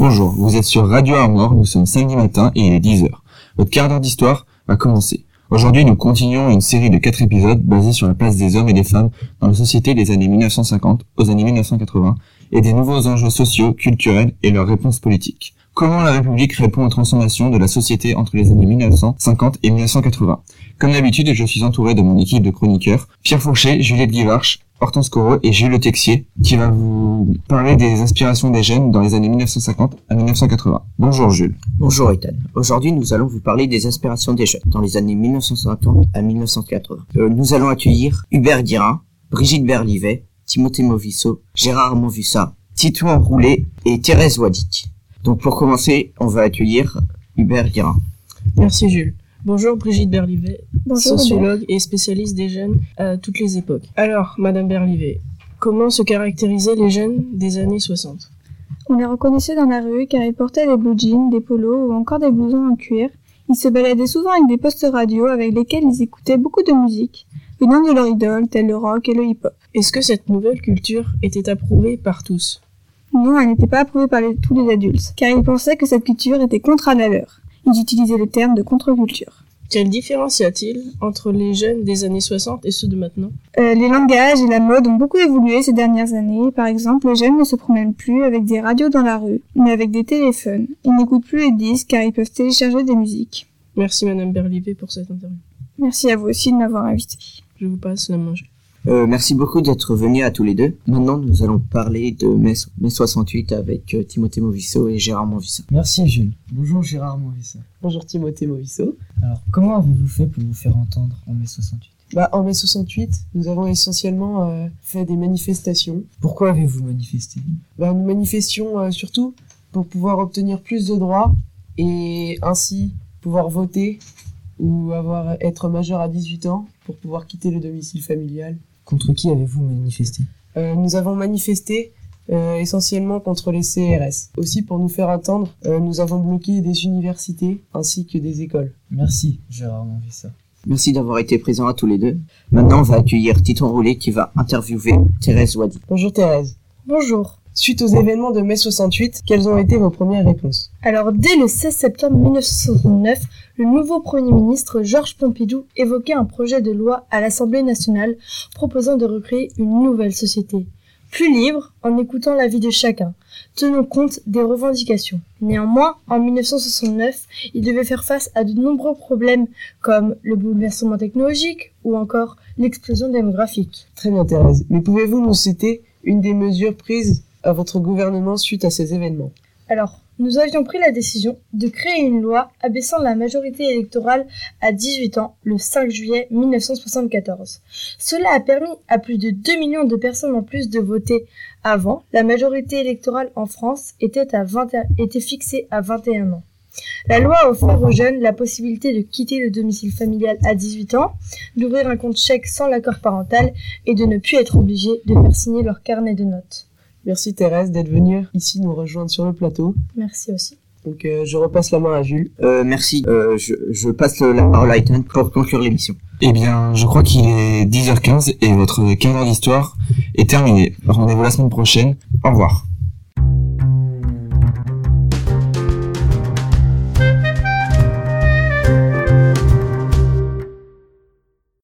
Bonjour, vous êtes sur Radio Armor, nous sommes samedi matin et il est 10h. Votre quart d'heure d'histoire va commencer. Aujourd'hui, nous continuons une série de quatre épisodes basés sur la place des hommes et des femmes dans la société des années 1950 aux années 1980 et des nouveaux enjeux sociaux, culturels et leurs réponses politiques. Comment la République répond aux transformations de la société entre les années 1950 et 1980 Comme d'habitude, je suis entouré de mon équipe de chroniqueurs, Pierre Fourchet, Juliette Guivarch, Hortense Corot et Jules Le Texier, qui va vous parler des inspirations des jeunes dans les années 1950 à 1980. Bonjour Jules. Bonjour Ethan. Aujourd'hui, nous allons vous parler des inspirations des jeunes dans les années 1950 à 1980. Euh, nous allons accueillir Hubert Guirin, Brigitte Berlivet, Timothée Movisso, Gérard Monvussa, Titouan Roulet et Thérèse Wadic. Donc pour commencer, on va accueillir Hubert Guirin. Merci Jules. Bonjour Brigitte Berlivet, sociologue et spécialiste des jeunes à toutes les époques. Alors, Madame Berlivet, comment se caractérisaient les jeunes des années 60 On les reconnaissait dans la rue car ils portaient des blue jeans, des polos ou encore des blousons en cuir. Ils se baladaient souvent avec des postes radio avec lesquels ils écoutaient beaucoup de musique, venant de leur idole, tel le rock et le hip-hop. Est-ce que cette nouvelle culture était approuvée par tous? Non, elle n'était pas approuvée par tous les adultes, car ils pensaient que cette culture était contraire à la leur. Ils utilisaient le terme de contre-culture. Quelle différence y a-t-il entre les jeunes des années 60 et ceux de maintenant? Euh, Les langages et la mode ont beaucoup évolué ces dernières années. Par exemple, les jeunes ne se promènent plus avec des radios dans la rue, mais avec des téléphones. Ils n'écoutent plus les disques car ils peuvent télécharger des musiques. Merci Madame Berlivet pour cette interview. Merci à vous aussi de m'avoir invité. Je vous passe la manger. Euh, merci beaucoup d'être venus à tous les deux. Maintenant, nous allons parler de mai, 68 avec euh, Timothée Movisso et Gérard Monvissa. Merci Jules. Bonjour Gérard Monvissa. Bonjour Timothée Movisso. Alors, comment avez-vous fait pour vous faire entendre en mai 68 bah, En mai 68, nous avons essentiellement euh, fait des manifestations. Pourquoi avez-vous manifesté? Bah, Nous manifestions surtout pour pouvoir obtenir plus de droits et ainsi pouvoir voter ou avoir être majeur à 18 ans pour pouvoir quitter le domicile familial. Contre qui avez-vous manifesté? Euh, Nous avons manifesté euh, essentiellement contre les CRS. Aussi, pour nous faire attendre, euh, nous avons bloqué des universités ainsi que des écoles. Merci, Gérard ça. Merci d'avoir été présent à tous les deux. Maintenant, on va accueillir Titon Roulet qui va interviewer Thérèse Wadi. Bonjour Thérèse. Bonjour. Suite aux événements de mai 68, quelles ont été vos premières réponses? Alors, dès le 16 septembre 1969, le nouveau Premier ministre Georges Pompidou évoquait un projet de loi à l'Assemblée nationale proposant de recréer une nouvelle société, plus libre en écoutant l'avis de chacun, tenant compte des revendications. Néanmoins, en 1969, il devait faire face à de nombreux problèmes comme le bouleversement technologique ou encore l'explosion démographique. Très bien Thérèse, mais pouvez-vous nous citer une des mesures prises à votre gouvernement suite à ces événements Alors, nous avions pris la décision de créer une loi abaissant la majorité électorale à 18 ans le 5 juillet 1974. Cela a permis à plus de 2 millions de personnes en plus de voter. Avant, la majorité électorale en France était, à 20, était fixée à 21 ans. La loi a offert aux jeunes la possibilité de quitter le domicile familial à 18 ans, d'ouvrir un compte chèque sans l'accord parental et de ne plus être obligés de faire signer leur carnet de notes. Merci Thérèse d'être venue ici nous rejoindre sur le plateau. Merci aussi. Donc euh, je repasse la main à Jules. Euh, merci. Euh, je, je, passe la parole à Ethan pour conclure l'émission. Eh bien, je crois qu'il est 10h15 et votre quart d'heure d'histoire est terminé. Rendez-vous la semaine prochaine. Au revoir.